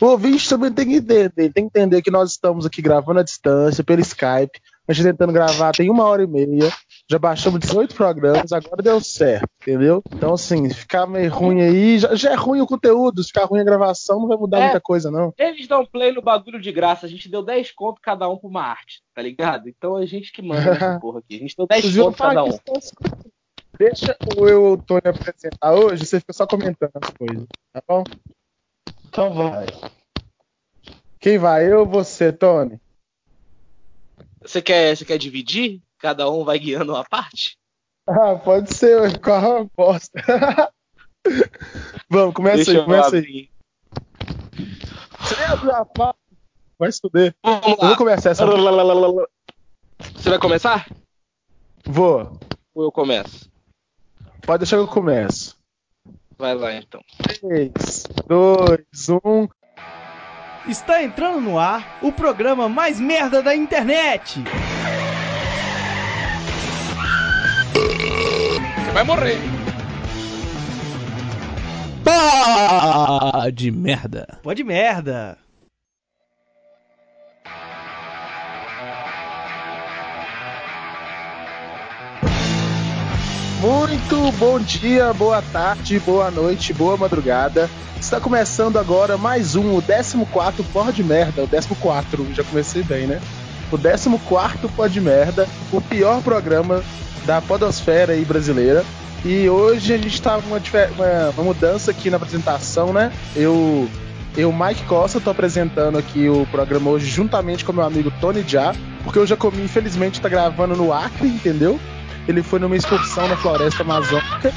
O ouvinte também tem que entender, tem que entender que nós estamos aqui gravando à distância, pelo Skype. A gente tentando gravar tem uma hora e meia. Já baixamos 18 programas, agora deu certo, entendeu? Então, assim, ficar meio ruim aí, já, já é ruim o conteúdo, se ficar ruim a gravação, não vai mudar é, muita coisa, não. Eles dão play no bagulho de graça, a gente deu 10 conto cada um pra uma arte, tá ligado? Então a gente que manda essa porra aqui. A gente deu 10 conto cada um. Deixa o eu Tony apresentar hoje, você fica só comentando as coisas, tá bom? Então vai. Quem vai? Eu ou você, Tony? Você quer, você quer dividir? Cada um vai guiando uma parte? Ah, pode ser, qual a bosta. Vamos, começa Deixa aí, começa aí. Você abre a parte. Vai estudar. Vamos lá. Eu vou começar essa. Você vai começar? Vou. Ou eu começo? Pode deixar que eu começo. Vai lá então. 3, 2, 1. Está entrando no ar o programa mais merda da internet. Você vai morrer. Pode merda. Pode merda. Muito bom dia, boa tarde, boa noite, boa madrugada. Está começando agora mais um, o 14 Pó de Merda. O 14, já comecei bem, né? O 14 Pó de Merda, o pior programa da Podosfera aí brasileira. E hoje a gente está com uma, uma, uma, mudança aqui na apresentação, né? Eu, eu Mike Costa, estou apresentando aqui o programa hoje juntamente com meu amigo Tony Já, porque eu já comi, infelizmente, está gravando no Acre, entendeu? Ele foi numa excursão na floresta amazônica,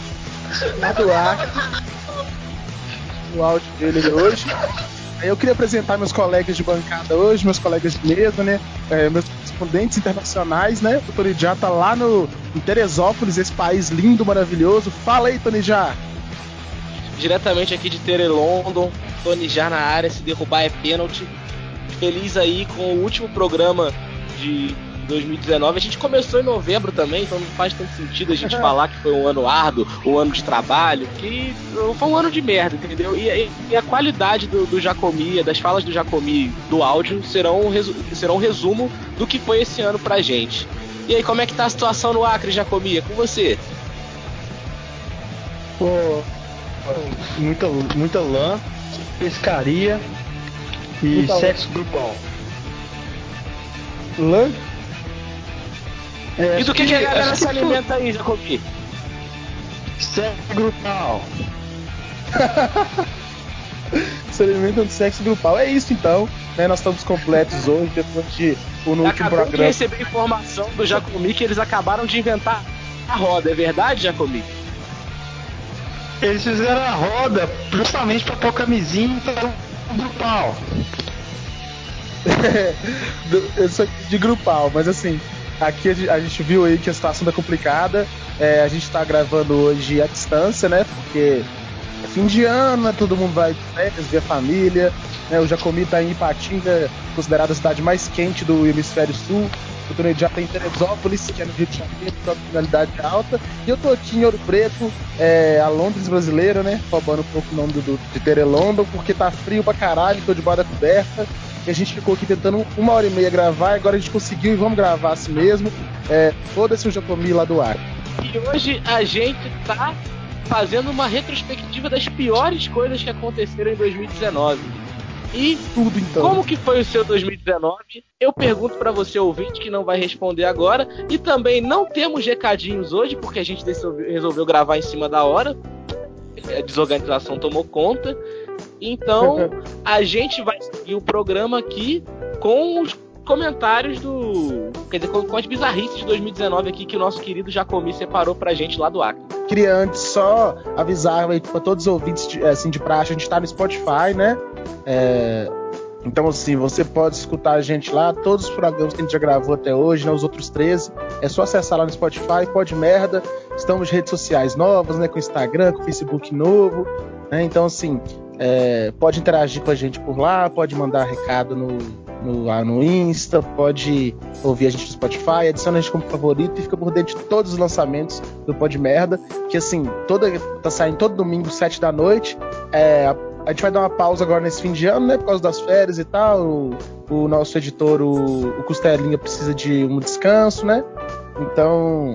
lá do Acre. O áudio dele hoje. Eu queria apresentar meus colegas de bancada hoje, meus colegas de mesa, né? É, meus correspondentes internacionais, né? O Tony Já tá lá no, em Teresópolis, esse país lindo, maravilhoso. Fala aí, Tony Já! Diretamente aqui de Terelondon, Tony Já na área, se derrubar é pênalti. Feliz aí com o último programa de 2019. A gente começou em novembro também, então não faz tanto sentido a gente falar que foi um ano árduo, um ano de trabalho, que foi um ano de merda, entendeu? E, e a qualidade do, do Jacomi, das falas do Jacomi do áudio serão, serão um resumo do que foi esse ano pra gente. E aí, como é que tá a situação no Acre, Jacomi? É com você. Pô, muita, muita lã, pescaria e muita sexo lã. grupal. Lã, é, e do que, que, a galera se alimenta aí, Jacobi? Sexo grupal. se alimentam de sexo grupal. É isso então. Né? Nós estamos completos hoje, depois de o no último programa. de receber informação do Jacomi que eles acabaram de inventar a roda, é verdade, Jacomi? Eles fizeram a roda justamente para pôr camisinha para um grupal. de grupal, mas assim, Aqui a gente viu aí que a situação tá complicada. É, a gente tá gravando hoje à distância, né? Porque é fim de ano, né? todo mundo vai férias, ver a família. Né? O Jacomi tá em Ipatinga, considerada a cidade mais quente do hemisfério sul. O Tony já tem Teresópolis, que é no Rio de Janeiro, com a criminalidade alta. E eu tô aqui em Ouro Preto, é, a Londres brasileira, né? Roubando um pouco o nome do, do, de Terelondon, porque tá frio pra caralho, tô debaixo da coberta. E a gente ficou aqui tentando uma hora e meia gravar, agora a gente conseguiu e vamos gravar assim mesmo. É, Foda-se o Jacomi lá do ar. E hoje a gente tá fazendo uma retrospectiva das piores coisas que aconteceram em 2019. E tudo então. Como que foi o seu 2019? Eu pergunto para você ouvinte que não vai responder agora e também não temos recadinhos hoje porque a gente resolveu gravar em cima da hora. A desorganização tomou conta. Então, a gente vai seguir o programa aqui com os comentários do. Quer dizer, com, as bizarrices de 2019 aqui que o nosso querido Jacomi separou pra gente lá do Acre. Queria antes só avisar aí pra todos os ouvintes de, assim, de praxe, a gente tá no Spotify, né? É, então, assim, você pode escutar a gente lá, todos os programas que a gente já gravou até hoje, né, os outros 13. É só acessar lá no Spotify, pode merda. Estamos em redes sociais novas, né? Com Instagram, com Facebook novo. Né, então, assim, é, pode interagir com a gente por lá, pode mandar recado no, no, lá no Insta, pode ouvir a gente no Spotify, adiciona a gente como favorito e fica por dentro de todos os lançamentos do Pod Merda, que assim, toda, tá saindo todo domingo, 7 da noite. É, a gente vai dar uma pausa agora nesse fim de ano, né? Por causa das férias e tal. O, o nosso editor, o, o Costelinha, precisa de um descanso, né? Então,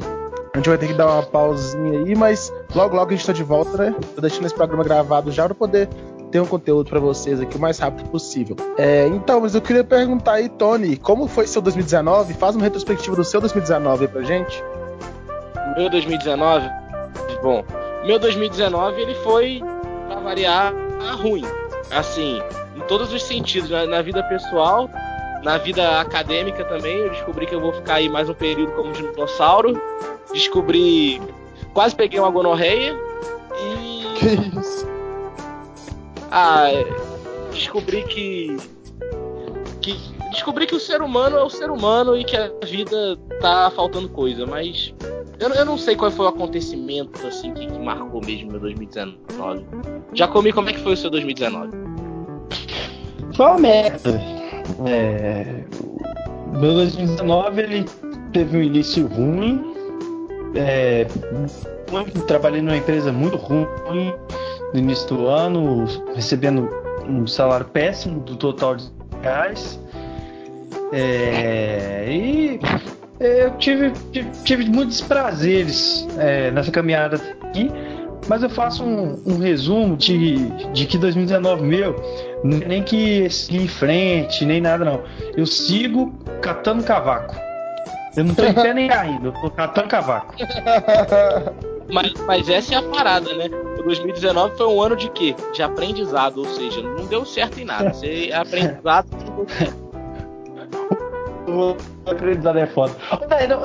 a gente vai ter que dar uma pausinha aí, mas logo logo a gente tá de volta, né? Tô deixando esse programa gravado já para poder ter um conteúdo para vocês aqui o mais rápido possível. É, então, mas eu queria perguntar aí, Tony, como foi seu 2019? Faz uma retrospectiva do seu 2019 aí pra gente. Meu 2019? Bom, meu 2019 ele foi, pra variar, ruim. Assim, em todos os sentidos, na, na vida pessoal, na vida acadêmica também, eu descobri que eu vou ficar aí mais um período como dinossauro. Descobri. Quase peguei uma gonorreia. E. Que isso? Ah, descobri que. que. Descobri que o ser humano é o ser humano e que a vida tá faltando coisa, mas. Eu, eu não sei qual foi o acontecimento assim que, que marcou mesmo meu 2019. Já comi como é que foi o seu 2019? Foi uma merda. É, meu 2019 ele teve um início ruim. É, trabalhei numa empresa muito ruim no início do ano, recebendo um salário péssimo do total de reais. É, e eu tive, tive, tive muitos prazeres é, nessa caminhada aqui, mas eu faço um, um, resumo de, de que 2019 meu, nem que segui em frente, nem nada não. Eu sigo catando cavaco. Eu não tô em pé nem caindo, eu tô catando cavaco. Mas, mas essa é a parada, né? O 2019 foi um ano de quê? De aprendizado, ou seja, não deu certo em nada. Você é aprendizado. O aprendizado é foda. Velho,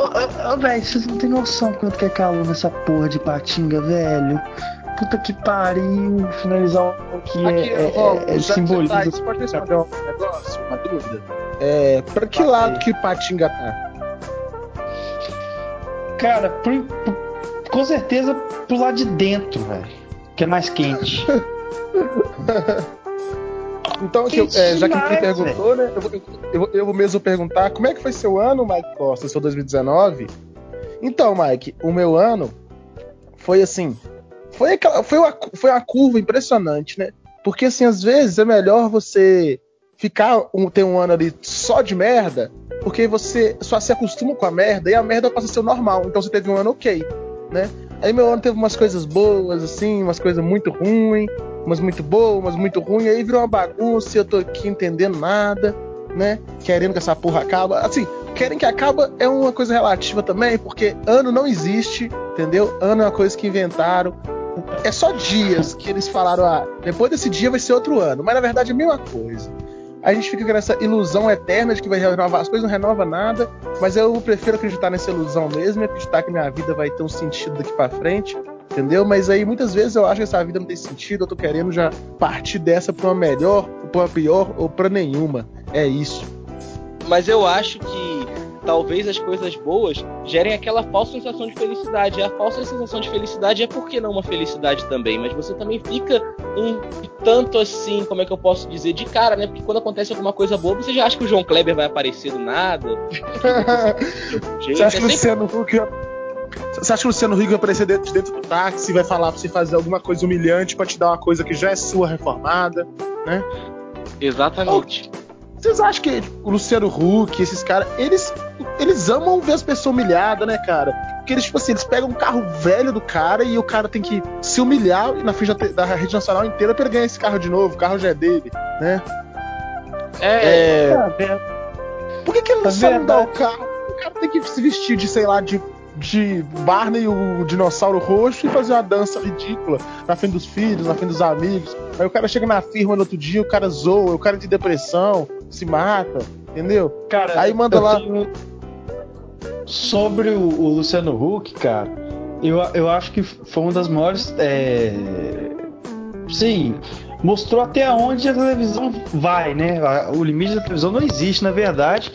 velho, vocês não tem noção quanto que é calor nessa porra de patinga, velho. Puta que pariu, finalizar o que Aqui, é, ó, é, é simbolismo. Tá, você pode responder um negócio, uma dúvida? É, pra que lado que Patinga tá? Cara, por, por, com certeza pro lado de dentro, velho. Que é mais quente. Então, aqui, é, já que me perguntou, né? Eu, eu, eu, eu, vou mesmo perguntar como é que foi seu ano, Mike Costa, seu 2019? Então, Mike, o meu ano foi assim. Foi, aquela, foi, uma, foi uma curva impressionante, né? Porque, assim, às vezes é melhor você ficar um, ter um ano ali só de merda, porque você só se acostuma com a merda e a merda passa a ser o normal. Então você teve um ano ok, né? Aí meu ano teve umas coisas boas, assim, umas coisas muito ruins, umas muito boas, umas muito ruins, aí virou uma bagunça eu tô aqui entendendo nada, né? Querendo que essa porra acaba. Assim, querem que acaba é uma coisa relativa também, porque ano não existe, entendeu? Ano é uma coisa que inventaram. É só dias que eles falaram, ah, depois desse dia vai ser outro ano, mas na verdade é a mesma coisa a gente fica com essa ilusão eterna de que vai renovar as coisas, não renova nada, mas eu prefiro acreditar nessa ilusão mesmo e acreditar que minha vida vai ter um sentido daqui para frente, entendeu? Mas aí muitas vezes eu acho que essa vida não tem sentido, eu tô querendo já partir dessa pra uma melhor, pra uma pior ou pra nenhuma. É isso. Mas eu acho que talvez as coisas boas gerem aquela falsa sensação de felicidade. E a falsa sensação de felicidade é por que não uma felicidade também, mas você também fica um tanto assim, como é que eu posso dizer, de cara, né? Porque quando acontece alguma coisa boa, você já acha que o João Kleber vai aparecer do nada. você acha que o Luciano Huck você acha que o Luciano Huck vai aparecer dentro, dentro do táxi e vai falar pra você fazer alguma coisa humilhante pra te dar uma coisa que já é sua reformada, né? Exatamente. Vocês acham que o Luciano Huck, esses caras, eles, eles amam ver as pessoas humilhadas, né, cara? Porque eles, tipo assim, eles pegam um carro velho do cara e o cara tem que se humilhar na frente da, da rede nacional inteira pra ele ganhar esse carro de novo. O carro já é dele, né? É. é... Por que, que ele não sabe dar o carro? O cara tem que se vestir de, sei lá, de de Barney o dinossauro roxo e fazer uma dança ridícula na frente dos filhos, na frente dos amigos. Aí o cara chega na firma no outro dia, o cara zoa, o cara tem depressão, se mata, entendeu? Cara, aí manda lá. Tenho... Sobre o, o, Luciano Huck, cara, eu, eu acho que foi uma das maiores. É... Sim, mostrou até onde a televisão vai, né? O limite da televisão não existe, na verdade.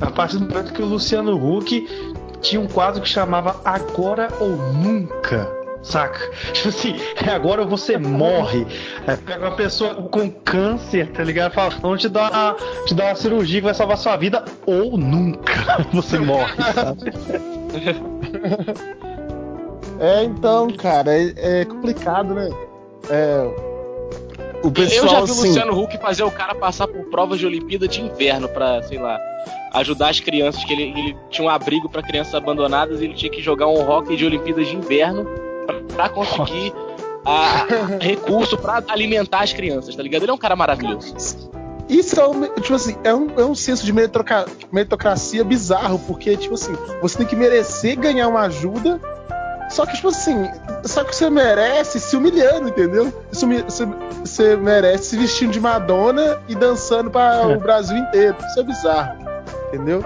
A partir do momento que o Luciano Huck tinha um quadro que chamava Agora ou Nunca. Saca? Tipo assim, é agora você morre. É, pega uma pessoa com câncer, tá ligado? Fala, vamos te dar, uma, te dar uma cirurgia que vai salvar sua vida, ou nunca você morre, sabe? É, então, cara, é, é complicado, né? É, o pessoal, eu já vi o assim... Luciano Huck fazer o cara passar por provas de Olimpíada de inverno pra, sei lá, ajudar as crianças, que ele, ele tinha um abrigo para crianças abandonadas e ele tinha que jogar um hockey de Olimpíadas de inverno para conseguir a, recurso para alimentar as crianças, tá ligado? Ele é um cara maravilhoso. Isso é um, tipo assim, é um, é um senso de meritocracia bizarro, porque, tipo assim, você tem que merecer ganhar uma ajuda, só que, tipo assim, só que você merece se humilhando, entendeu? Você, você merece se vestindo de Madonna e dançando para o Brasil inteiro. Isso é bizarro, entendeu?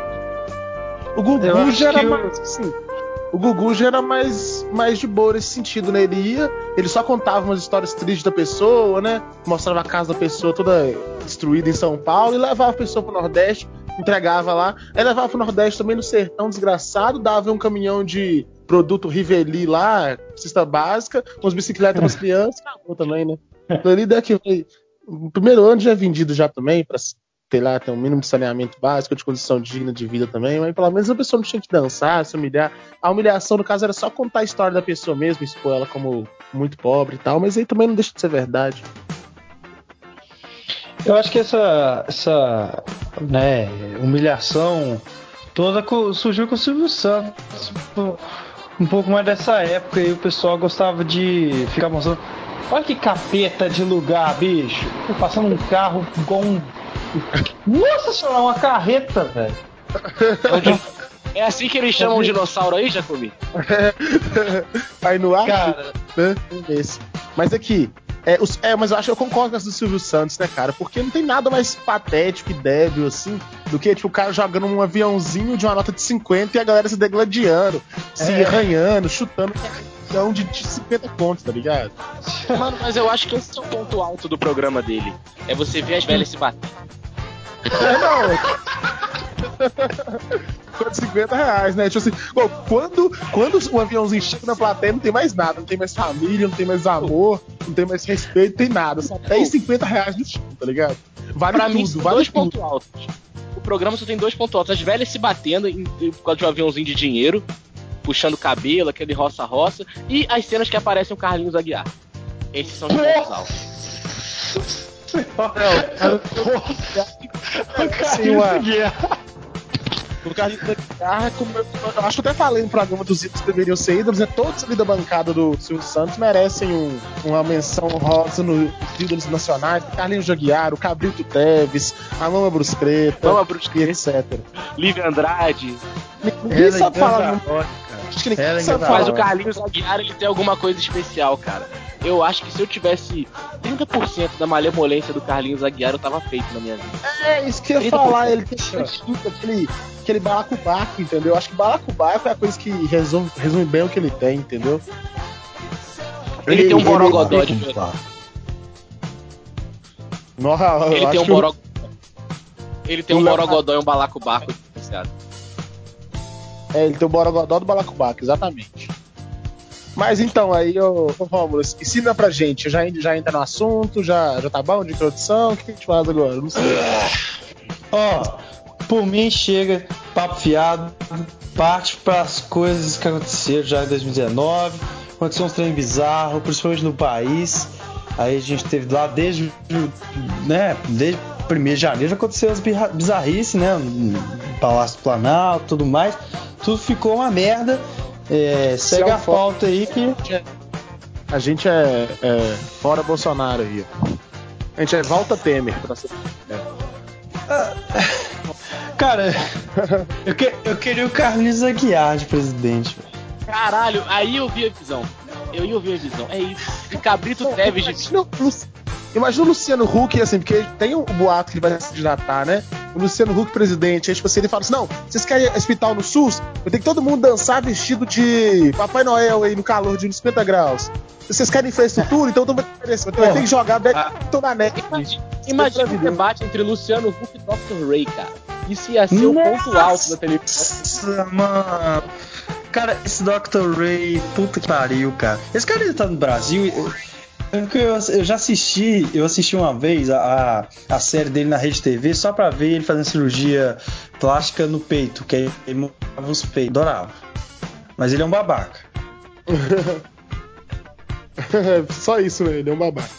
O Gugu já era mais, assim, o Gugu já era mais, mais de boa nesse sentido, né? Ele ia, ele só contava umas histórias tristes da pessoa, né? Mostrava a casa da pessoa toda destruída em São Paulo e levava a pessoa pro Nordeste, entregava lá. Aí levava pro Nordeste também no sertão desgraçado, dava um caminhão de produto Riveli lá, cesta básica, umas bicicletas para as crianças, acabou também, né? Ali daqui o primeiro ano já é vendido já também para ter lá, ter um mínimo de saneamento básico, de condição digna de vida também, mas pelo menos a pessoa não tinha que dançar, se humilhar. A humilhação, no caso, era só contar a história da pessoa mesmo, expor ela como muito pobre e tal, mas aí também não deixa de ser verdade. Eu acho que essa, essa né, humilhação toda surgiu com o Silvio Santos. Um pouco mais dessa época e o pessoal gostava de ficar mostrando. Olha que capeta de lugar, bicho. Passando um carro com um nossa senhora, uma carreta, velho. É assim que eles chamam o dinossauro aí, Jacobi? aí no ar? Cara. Né? Mas aqui, é, os, é, mas eu acho que eu concordo com essa do Silvio Santos, né, cara? Porque não tem nada mais patético e débil, assim, do que, tipo, o cara jogando um aviãozinho de uma nota de 50 e a galera se degladiando, é. se arranhando, chutando um de 50 contos, tá ligado? Mano, mas eu acho que esse é o ponto alto do programa dele. É você ver as velhas se batendo. É, não. 50 reais, né? Tipo assim, bom, quando, quando o aviãozinho chega na plateia, não tem mais nada. Não tem mais família, não tem mais amor, não tem mais respeito, não tem nada. Só 10, 50 reais no chão, tá ligado? Vale pra tudo, mim, vale dois pontos altos. O programa só tem dois pontos altos. As velhas se batendo em, por causa de um aviãozinho de dinheiro, puxando cabelo, aquele roça-roça, e as cenas que aparecem o Carlinhos Aguiar. Esses são os pontos altos. Não, o Carlinhos Aguiar. O Carlinhos da Guitarra, como eu, eu, acho que até falei no programa dos ídolos que deveriam ser ídolos, né? Todos ali da bancada do Silvio Santos merecem um, uma menção rosa nos ídolos nacionais. Carlinhos Jaguiar, o Cabrito Teves, a Mama Bruscreta, Mama Bruscreta, etc. Lívia Andrade. Ninguém sabe falar. Acho que ninguém sabe falar. Mas o Carlinhos Aguiar, ele tem alguma coisa especial, cara. Eu acho que se eu tivesse 30% da malemolência do Carlinhos Aguiar, eu tava feito na minha vida. É, isso que eu ia falar. Ele tem aquele aquele balacobaco, entendeu? Acho que balacobaco é a coisa que resume, resume bem o que ele tem, entendeu? Ele, ele tem um borogodó de ele, Nossa, ele tem um borog... Ele tem um borogodó e um balacobaco diferenciado. É, ele tem o borogodó do balacobaco, exatamente. Mas então, aí, ô, ô Romulo, ensina pra gente. Já, já entra no assunto, já, já tá bom de introdução? O que a gente faz agora? Não sei. Ó, oh, por mim, chega, papo fiado, parte para as coisas que aconteceram já em 2019. Aconteceu um trem bizarro, principalmente no país. Aí a gente teve lá desde, né, desde 1 de janeiro já aconteceu as bizarrices, né? Palácio do Planalto tudo mais. Tudo ficou uma merda. É, segue é a pauta aí que. A gente é, é, fora Bolsonaro aí. A gente é volta Temer. Pra ser... É. Ah, Cara, eu, que, eu queria o Carlinhos Aguiar de presidente. Caralho, aí eu vi a visão. Eu ia ouvir a visão. É isso. E Cabrito Teves de. Imagina o Luciano Huck, assim, porque tem um boato que ele vai se candidatar, né? O Luciano Huck presidente. Aí, tipo assim, ele fala assim: não, vocês querem hospital no SUS? Eu tenho que todo mundo dançar vestido de Papai Noel aí no calor de 50 graus. Vocês querem infraestrutura? Então vai ter que jogar Beto na net. Imagina um debate entre Luciano Huck e Dr. Ray, cara. Isso ia ser Nossa, o ponto alto da televisão. Nossa, mano. Cara, esse Dr. Ray, puta que pariu, cara. Esse cara ele tá no Brasil. Eu, eu, eu já assisti, eu assisti uma vez a, a, série dele na Rede TV só pra ver ele fazendo cirurgia plástica no peito, que ele movava os peitos. Adorava. Mas ele é um babaca. só isso, né? Ele é um babaca.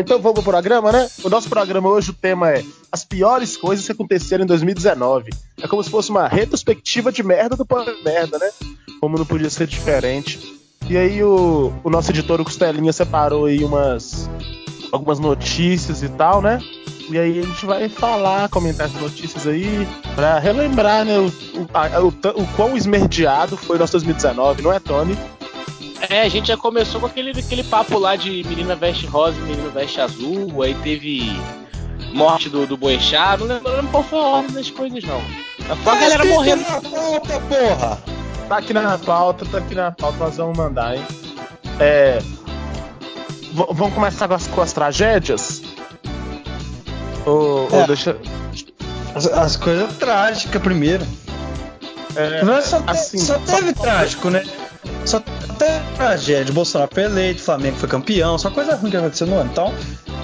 Então vamos pro programa, né? O nosso programa hoje, o tema é as piores coisas que aconteceram em 2019. É como se fosse uma retrospectiva de merda do pós-merda, né? Como não podia ser diferente. E aí o, o nosso editor, o Costelinha, separou aí umas algumas notícias e tal, né? E aí a gente vai falar, comentar essas notícias aí, pra relembrar, né, o, o, a, o, o quão esmerdeado foi nosso 2019, não é, Tony? É, a gente já começou com aquele, aquele papo lá de menina veste rosa e menino veste azul, aí teve morte do, do Boechat, não lembro qual foi a ordem das coisas, não. Só a galera morrendo. Na pauta, porra! Tá aqui na pauta, tá aqui na pauta, nós vamos mandar, hein? É. V vamos começar com as, com as tragédias? Ou, é. ou deixa. As, as, coisas trágicas primeiro. É, só, assim, só teve só... trágico, né? Só teve tragédia. Bolsonaro foi eleito, Flamengo foi campeão, só coisa ruim que aconteceu no ano. Então,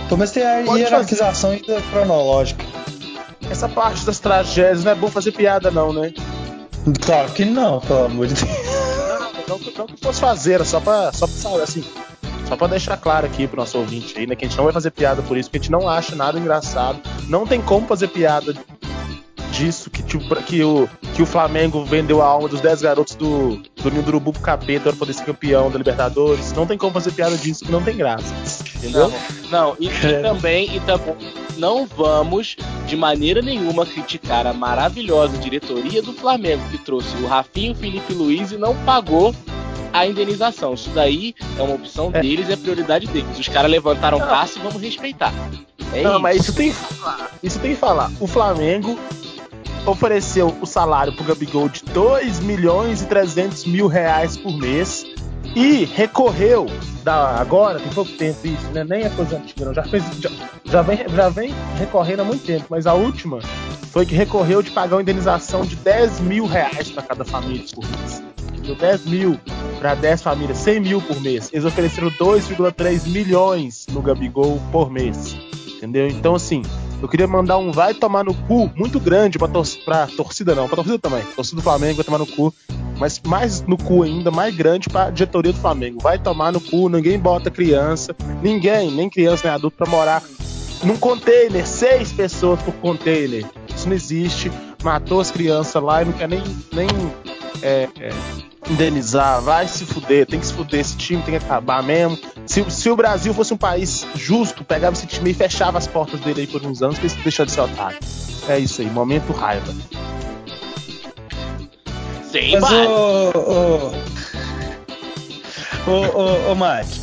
pelo menos tem a hierarquização ainda cronológica. Essa parte das tragédias não é bom fazer piada, não, né? Claro que não, pelo amor de Deus. Não, não, não que fosse fazer, só pra, só pra assim, só pra deixar claro aqui pro nosso ouvinte aí, né? Que a gente não vai fazer piada por isso, porque a gente não acha nada engraçado. Não tem como fazer piada disso, que, tipo, que, o, que o Flamengo vendeu a alma dos 10 garotos do, do Ninho do Urubu pro capeta para poder ser campeão da Libertadores. Não tem como fazer piada disso, que não tem graça. Entendeu? Não, não e, e também, e também não vamos de maneira nenhuma criticar a maravilhosa diretoria do Flamengo que trouxe o Rafinho, o Felipe Luiz e não pagou a indenização. Isso daí é uma opção é. deles, é prioridade deles. Os caras levantaram não. taça e vamos respeitar. É não, isso. mas isso tem que falar. Isso tem que falar. O Flamengo ofereceu o salário pro Gabigol de 2 milhões e 300 mil reais por mês e recorreu da agora, tem pouco tempo isso, né? Nem é coisa antiga, não. Já, fez, já, já, vem, já vem recorrendo há muito tempo, mas a última foi que recorreu de pagar uma indenização de 10 mil reais para cada família por mês. Deu 10 mil para 10 famílias, 100 mil por mês. Eles ofereceram 2,3 milhões no Gabigol por mês. Entendeu? Então, assim, eu queria mandar um vai tomar no cu muito grande pra, tor pra torcida, não, pra torcida também. torcida do Flamengo vai tomar no cu. Mas mais no cu ainda, mais grande pra diretoria do Flamengo. Vai tomar no cu, ninguém bota criança, ninguém, nem criança nem adulto, pra morar num container, seis pessoas por container. Isso não existe. Matou as crianças lá e não quer nem, nem é, é, indenizar, vai se fuder, tem que se fuder, esse time tem que acabar mesmo. Se, se o Brasil fosse um país justo, pegava esse time e fechava as portas dele aí por uns anos pra ele deixar de ser otário. É isso aí, momento raiva. Sim, Mas o. Ô, ô, ô, Mike.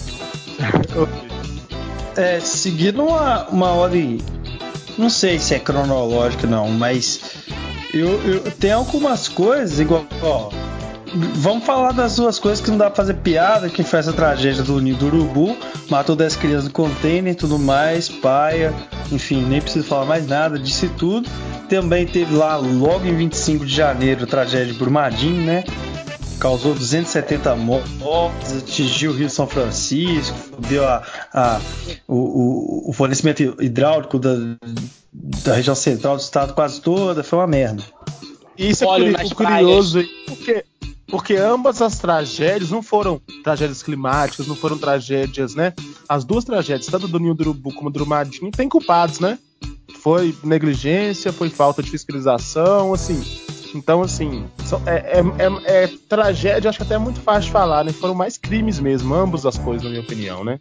é, seguindo uma, uma ordem. Não sei se é cronológica, não, mas. Eu, eu tem algumas coisas, igual. Ó, Vamos falar das duas coisas que não dá pra fazer piada, que foi essa tragédia do Ninho do Urubu, matou 10 crianças no container e tudo mais, paia, enfim, nem preciso falar mais nada, disse tudo. Também teve lá, logo em 25 de janeiro, a tragédia de Brumadinho, né? Causou 270 mortes, atingiu o Rio São Francisco, deu a, a o, o, fornecimento hidráulico da, da região central do estado quase toda, foi uma merda. Isso é Olha, curioso, porque porque ambas as tragédias não foram tragédias climáticas, não foram tragédias, né? As duas tragédias, tanto do Ninho do Urubu como do Brumadinho, tem culpados, né? Foi negligência, foi falta de fiscalização, assim. Então, assim, é, é, é, é tragédia, acho que até é muito fácil de falar, né? Foram mais crimes mesmo, ambas as coisas, na minha opinião, né?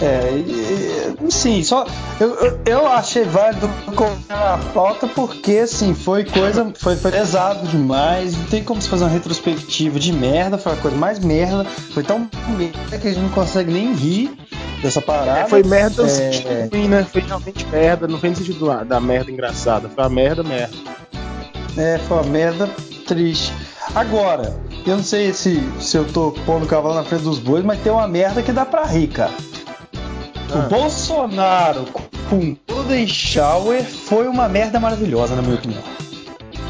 É, sim, só eu, eu, eu achei válido colocar a pauta porque assim, foi coisa, foi, foi pesado demais, não tem como se fazer uma retrospectiva de merda, foi a coisa mais merda, foi tão merda que a gente não consegue nem rir dessa parada. É, foi merda no é... sentido ruim, né? Foi realmente merda, não foi no sentido da, da merda engraçada, foi a merda merda. É, foi uma merda triste. Agora, eu não sei se, se eu tô pondo o cavalo na frente dos bois, mas tem uma merda que dá pra rir, cara. O. Bolsonaro com Golden Shower foi uma merda maravilhosa, na minha opinião.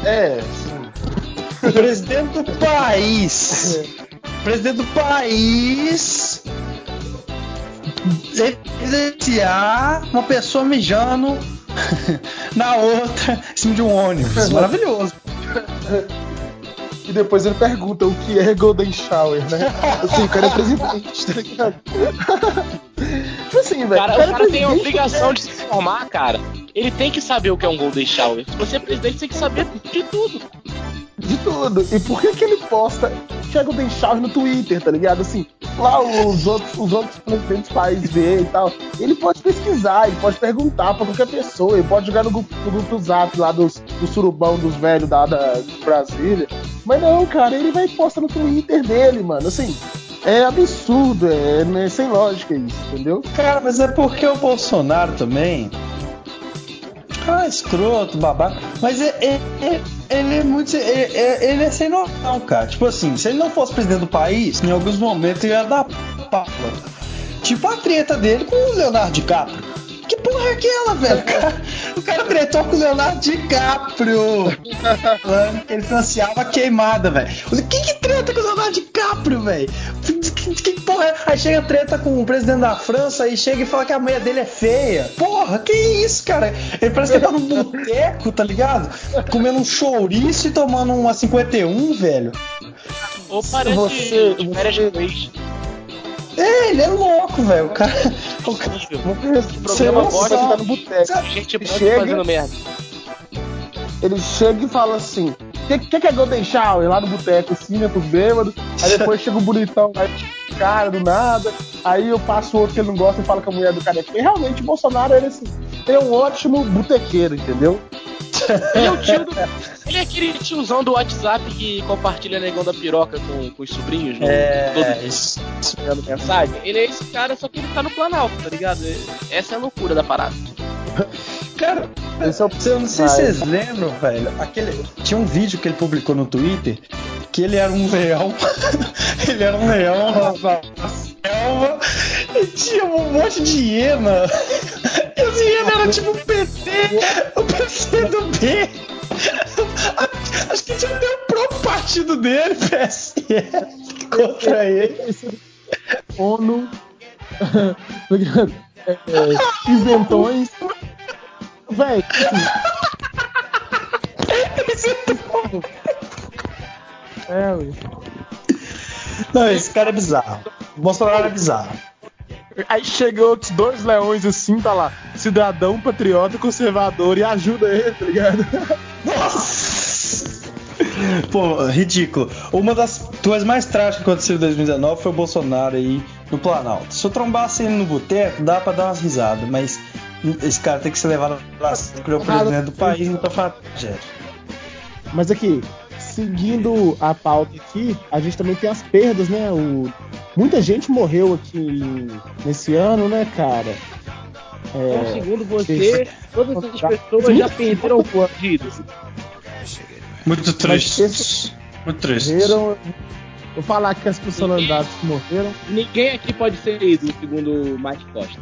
É, sim. O presidente do país. É. Presidente do país. Evidenciar uma pessoa mijando na outra em cima de um ônibus. Maravilhoso. E depois ele pergunta o que é Golden Shower, né? Assim, o cara é presidente, tá ligado? tipo assim, velho. Cara, o cara, o cara tem a obrigação de se formar, cara. Ele tem que saber o que é um Golden Shower. Se você é presidente, tem que saber de tudo de tudo. E por que que ele posta Chega o Shower no Twitter, tá ligado? Assim, lá os outros, os outros presidentes países e tal. Ele pode pesquisar, ele pode perguntar pra qualquer pessoa, ele pode jogar no grupo, no grupo do Zap lá dos, do surubão dos velhos da, da Brasília. Mas não, cara, ele vai postar no Twitter dele, mano. Assim, é absurdo, é, é sem lógica isso, entendeu? Cara, mas é porque o Bolsonaro também ah, escroto, babaca. Mas é, é, é, ele é muito. É, é, ele é sem noção, cara. Tipo assim, se ele não fosse presidente do país, em alguns momentos ele ia dar pala. Tipo a treta dele com o Leonardo DiCaprio. Que porra é aquela, velho? O cara, o cara tretou com o Leonardo DiCaprio. Falando que ele financiava queimada, velho. Que, que treta com o Leonardo DiCaprio, velho? Que, que porra é? Aí chega a treta com o presidente da França e chega e fala que a mulher dele é feia. Porra, que isso, cara? Ele parece que tá num boteco, tá ligado? Comendo um chouriço e tomando uma 51, velho. Ou parece você, de férias você... É, ele é louco, velho. O cara. O cara. O programa bosta tá no boteco. Gente chega fazendo merda. Ele chega e fala assim: o que, que, que é Golden Shower? Lá no boteco, assim, né, pros bêbados. Aí depois chega o bonitão, aí, cara, do nada. Aí eu passo outro que ele não gosta e fala que a mulher do cara é feia. Realmente, o Bolsonaro, ele, assim, é um ótimo botequeiro, entendeu? Ele é o tio do. Ele é aquele tiozão do WhatsApp que compartilha negão da piroca com, com os sobrinhos, né? É, todo isso. mensagem. Ele é esse cara, só que ele tá no Planalto, tá ligado? Essa é a loucura da parada. Cara, esse é o... eu não sei se vocês lembram, velho. Aquele... Tinha um vídeo que ele publicou no Twitter que ele era um leão. ele era um leão na selva e tinha um monte de hiena. E as hienas eram tipo o PT, o PC do B. Acho que tinha até o próprio partido dele, PSL, contra ele. ONU. é, é, isentões. Véi. É, ui. Não, esse cara é bizarro. O Bolsonaro é bizarro. Aí chegou outros dois leões assim, tá lá. Cidadão, patriota, conservador e ajuda ele, tá ligado? Nossa! Pô, ridículo. Uma das coisas mais trágicas que aconteceu em 2019 foi o Bolsonaro aí no Planalto. Se eu trombasse ele no boteco, dá pra dar umas risadas, mas esse cara tem que ser levado pra porque o presidente do país, então fala Mas aqui, seguindo a pauta aqui, a gente também tem as perdas, né? O... Muita gente morreu aqui nesse ano, né, cara? É... Então, segundo você, todas as pessoas já perderam vidas. Muito triste. Muito triste. Morreram, Vou falar que as personalidades que morreram. Ninguém aqui pode ser ídolo, segundo o Mike Costa.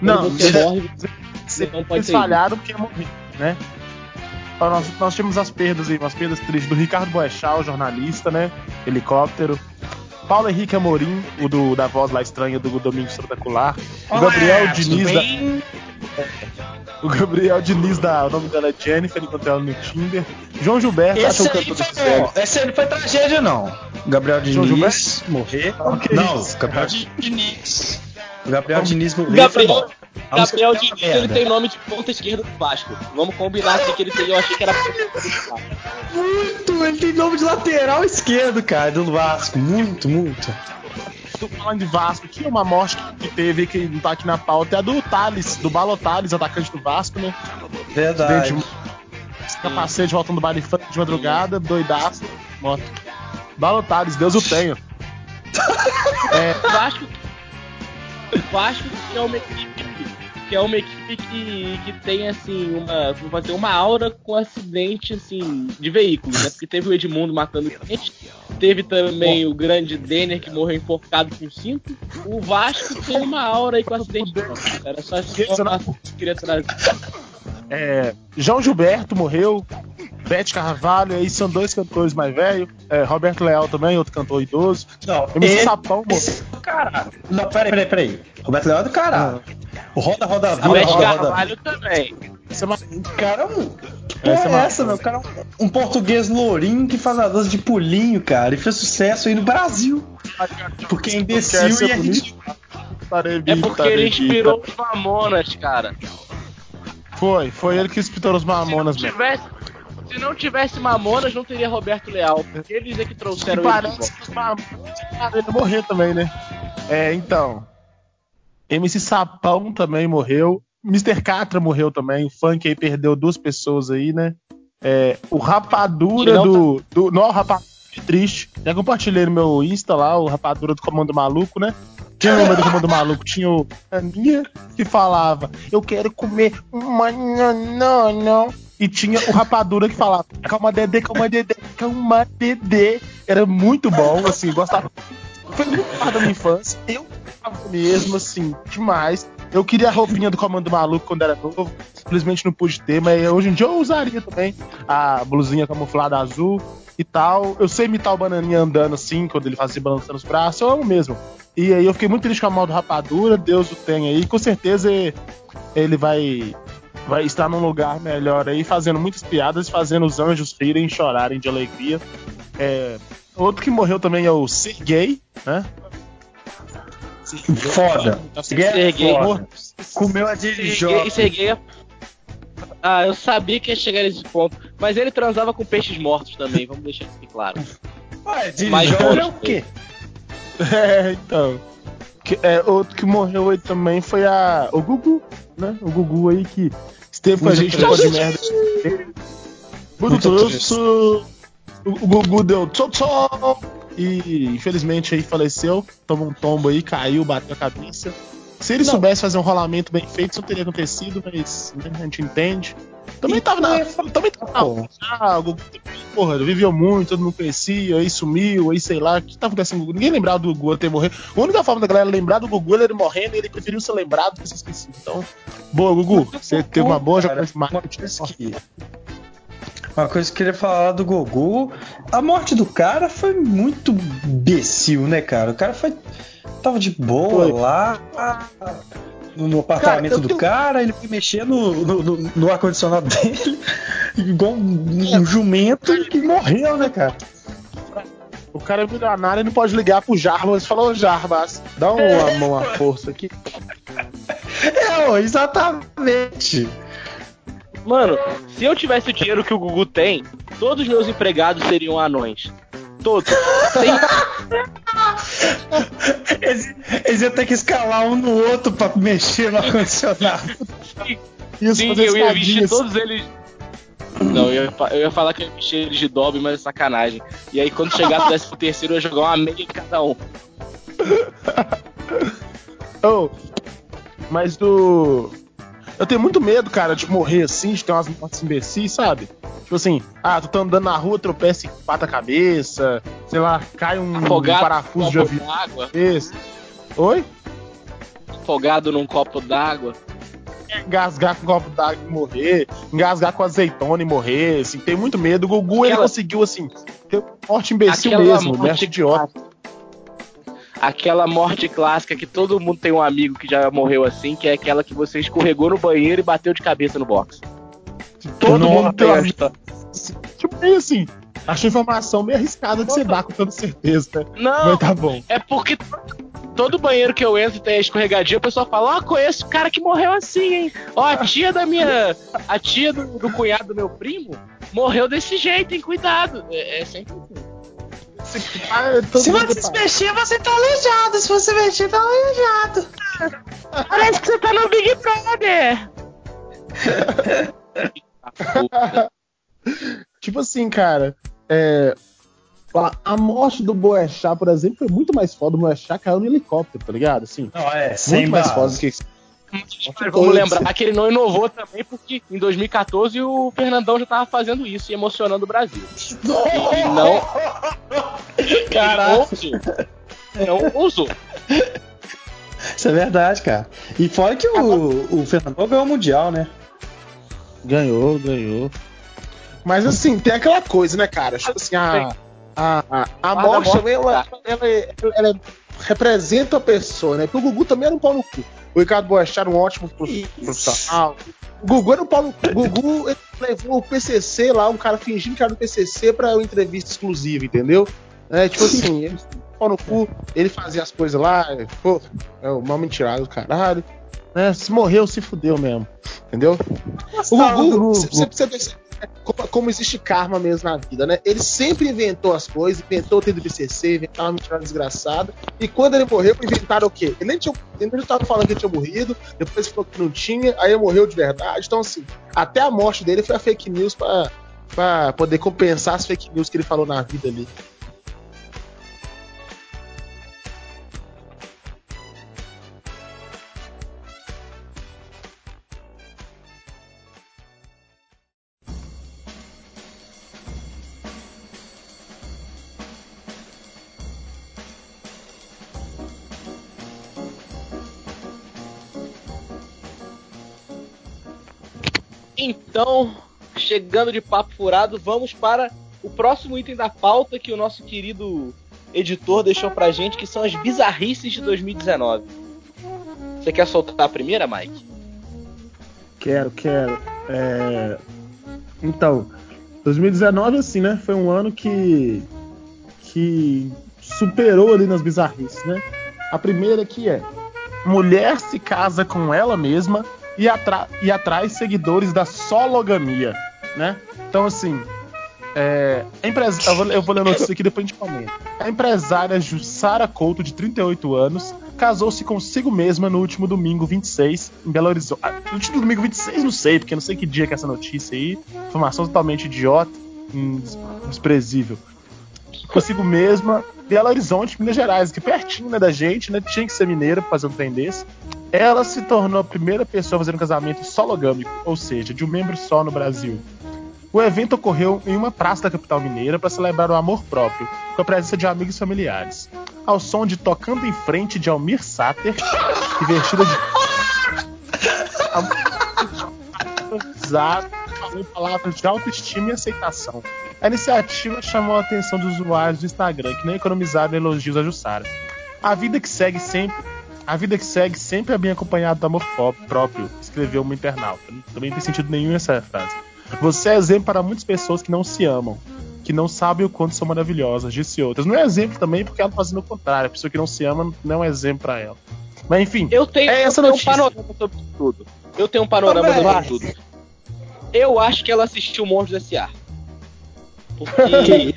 Não, você morre, você não pode eles falharam porque morri, né? Então, nós, nós tivemos as perdas aí, as perdas tristes do Ricardo Boechat, jornalista, né? Helicóptero. Paulo Henrique Amorim, o do, da voz lá estranha do Domingo Espetacular. O Gabriel Diniz da. O Gabriel Diniz da. O nome dela é Jennifer, encontrei ela no Tinder. João Gilberto, esse acho que cantor foi, Esse aí não foi tragédia, não. Gabriel Diniz morrer. Okay. Não, Gabriel Diniz. O Gabriel Diniz morreu. Gabriel, Gabriel Diniz, ele tem nome de ponta esquerda do Vasco. Vamos combinar aqui que ele tem, eu achei que era Muito, ele tem nome de lateral esquerdo, cara, do Vasco. Muito, muito. Tô falando de Vasco, que é uma morte que teve, que não tá aqui na pauta, é a do Thales, do Balo Thales, atacante do Vasco, né? Verdade. Capacete voltando do baile de madrugada, doidaço, moto. Balo Thales, Deus o tenha. é, Vasco Vasco que é uma equipe que é uma equipe que, que tem assim uma vou fazer uma aura com acidente assim de veículos, né? Porque teve o Edmundo matando gente, teve também o grande Denner que morreu enforcado com cinto. O Vasco tem uma aura aí com acidente. Era só isso que eu queria trazer. É, João Gilberto morreu, Bete Carvalho, aí são dois cantores mais velhos. É, Roberto Leal também, outro cantor idoso. Não, MC Sapão morreu. Caralho. Não, peraí, peraí, peraí. Roberto Leal é do caralho. O Roda Roda Roda Roda. Carvalho também. cara, um, porra essa é essa, meu? cara é um português lourinho que faz a dança de pulinho, cara, e fez sucesso aí no Brasil. Porque é imbecil e a gente... É porque ele inspirou os Mamonas, cara. Foi, foi ele que inspirou os Mamonas, se tivesse, Se não tivesse Mamonas, não teria Roberto Leal. Porque eles é que trouxeram que ele. Parece que Mamonas ele morrer também, né? É, então. MC Sapão também morreu. Mr. Catra morreu também. O funk aí perdeu duas pessoas aí, né? É, o Rapadura do, tá... do. Não, Rapadura triste. Já compartilhei no meu Insta lá, o Rapadura do Comando Maluco, né? Tinha o número do Comando Maluco, tinha o Aninha que falava: Eu quero comer uma não, não. E tinha o Rapadura que falava: Calma, Dedê, calma, Dedê, calma, Dedê. Era muito bom, assim, gostava. Foi muito parte da minha infância. Eu mesmo, assim, demais. Eu queria a roupinha do Comando Maluco quando era novo, simplesmente não pude ter, mas hoje em dia eu usaria também a blusinha camuflada azul e tal. Eu sei imitar o Bananinha andando assim, quando ele fazia balançando os braços, eu amo mesmo. E aí eu fiquei muito triste com a mal do Rapadura, Deus o tem aí, com certeza ele vai vai estar num lugar melhor aí, fazendo muitas piadas, fazendo os anjos rirem e chorarem de alegria. É, outro que morreu também é o Sergei, né? Foda. Serguei. Comeu a dirigir. Serguei. Ah, eu sabia que ia chegar nesse ponto. Mas ele transava com peixes mortos também, vamos deixar isso aqui claro. Ué, dirigir é o quê? É, então. Que, é, outro que morreu aí também foi a. O Gugu, né? O Gugu aí que esteve com a gente depois de merda. Muito o, o Gugu deu tchau tchau e infelizmente aí faleceu, tomou um tombo aí, caiu, bateu a cabeça. Se ele não. soubesse fazer um rolamento bem feito, isso não teria acontecido, mas né, a gente entende. Também tava na. Também tava na. Ah, porra, viveu muito, todo mundo conhecia, aí sumiu, aí sei lá. O que tava acontecendo? Ninguém lembrava do Gugu ter morrido. A única forma da galera lembrar do Gugu era ele morrendo e ele preferiu ser lembrado do que ser esquecido. Então, boa, Gugu. Você teve uma boa, já conhece marketing. Uma coisa que eu queria falar do Gogu, a morte do cara foi muito imbecil, né, cara? O cara foi. Tava de boa foi. lá no apartamento cara, do tenho... cara, ele foi mexer no, no, no ar-condicionado dele, igual um, um jumento que morreu, né, cara? O cara é milionário e não pode ligar pro Jarbas. Falou, Jarbas, dá uma mão à força aqui. É, exatamente. Mano, se eu tivesse o dinheiro que o Gugu tem, todos os meus empregados seriam anões. Todos. eles, eles iam ter que escalar um no outro pra mexer no ar-condicionado. Isso, Sim, eu ia vestir todos eles. Não, eu ia, eu ia falar que eu ia vestir eles de Dobby, mas é sacanagem. E aí quando chegasse o décimo terceiro, eu ia jogar uma meia em cada um. oh, mas do. Eu tenho muito medo, cara, de morrer assim, de ter umas mortes imbecis, sabe? Tipo assim, ah, tu tá andando na rua, tropeça e bata a cabeça, sei lá, cai um, Afogado um parafuso de avião. Água. Oi? Afogado num copo d'água. Engasgar com um copo d'água e morrer, engasgar com azeitona e morrer, assim, tem muito medo. O Gugu Aquela... ele conseguiu, assim, ter morte imbecil Aquela mesmo, morte idiota aquela morte clássica que todo mundo tem um amigo que já morreu assim, que é aquela que você escorregou no banheiro e bateu de cabeça no box. Todo Nossa, mundo tem Tipo, meio assim. Acho informação meio arriscada de você dar com toda certeza, né? Não, Mas tá bom. É porque todo banheiro que eu entro tem escorregadinha, o pessoal fala: Ó, oh, conheço o cara que morreu assim, hein? Ó, oh, a tia da minha. A tia do, do, cunhado do meu primo morreu desse jeito, hein? Cuidado. É, é sempre assim. Ah, se você se mexer, você tá aleijado. Se você mexer, tá aleijado. Parece que você tá no Big Brother. tipo assim, cara. É, a morte do Boechat, por exemplo, foi muito mais foda. O Boechat caiu no helicóptero, tá ligado? Assim, não, é, muito mais foda do que Vamos lembrar que ele não inovou também, porque em 2014 o Fernandão já tava fazendo isso e emocionando o Brasil. Não. Caraca. Não usou. Isso é verdade, cara. E fora que o, o Fernandão ganhou o Mundial, né? Ganhou, ganhou. Mas assim, tem aquela coisa, né, cara? Tipo assim, a, a, a, a morte, ela, ela, ela, ela é representam a pessoa, né? Porque o Gugu também era um pau no cu. O Ricardo Boechat era um ótimo profissional. O Gugu era um pau no cu. O Gugu levou o PCC lá, um cara fingindo que era do PCC pra uma entrevista exclusiva, entendeu? É, tipo assim, ele pau no cu, ele fazia as coisas lá, pô, é o mal mentirado do caralho. Né? Se morreu, se fudeu mesmo. Entendeu? O Gugu, você precisa como, como, existe karma mesmo na vida, né? Ele sempre inventou as coisas, inventou o TDBCC, inventou uma mentira desgraçada. E quando ele morreu, inventaram o quê? Ele nem, tinha, ele nem tava falando que ele tinha morrido, depois falou que não tinha, aí ele morreu de verdade. Então, assim, até a morte dele foi a fake news pra poder compensar as fake news que ele falou na vida ali. Então, chegando de papo furado, vamos para o próximo item da pauta que o nosso querido editor deixou pra gente, que são as bizarrices de 2019. Você quer soltar a primeira, Mike? Quero, quero. É... Então, 2019, assim, né? Foi um ano que. que superou ali nas bizarrices, né? A primeira que é: mulher se casa com ela mesma e, atra e atrai seguidores da sologamia, né? Então, assim, é, empres... eu, vou, eu vou ler a notícia aqui depois a gente comenta. A empresária Jussara Couto, de 38 anos, casou-se consigo mesma no último domingo 26, em Belo Horizonte. Ah, no último domingo 26, não sei, porque não sei que dia que é essa notícia aí. Informação totalmente idiota, desprezível. Consigo mesma, Belo Horizonte, Minas Gerais, que pertinho né, da gente, né? Tinha que ser mineira pra fazer um trem desse. Ela se tornou a primeira pessoa a fazer um casamento sologâmico, ou seja, de um membro só no Brasil. O evento ocorreu em uma praça da capital mineira para celebrar o amor próprio, com a presença de amigos e familiares. Ao som de Tocando em Frente de Almir Sater, e vestida de. falou palavras de autoestima e aceitação. A iniciativa chamou a atenção dos usuários do Instagram, que não economizaram elogios a Jussara. A vida que segue sempre a vida que segue sempre é bem acompanhada do amor próprio, escreveu uma internauta. Também não tem sentido nenhum essa frase. Você é exemplo para muitas pessoas que não se amam, que não sabem o quanto são maravilhosas, disse outras. Não é exemplo também porque ela está fazendo o contrário. A pessoa que não se ama não é exemplo para ela. Mas enfim, eu tenho, é essa eu tenho um panorama sobre tudo. Eu tenho um panorama sobre tudo. Eu acho que ela assistiu o Monstros S.A. Porque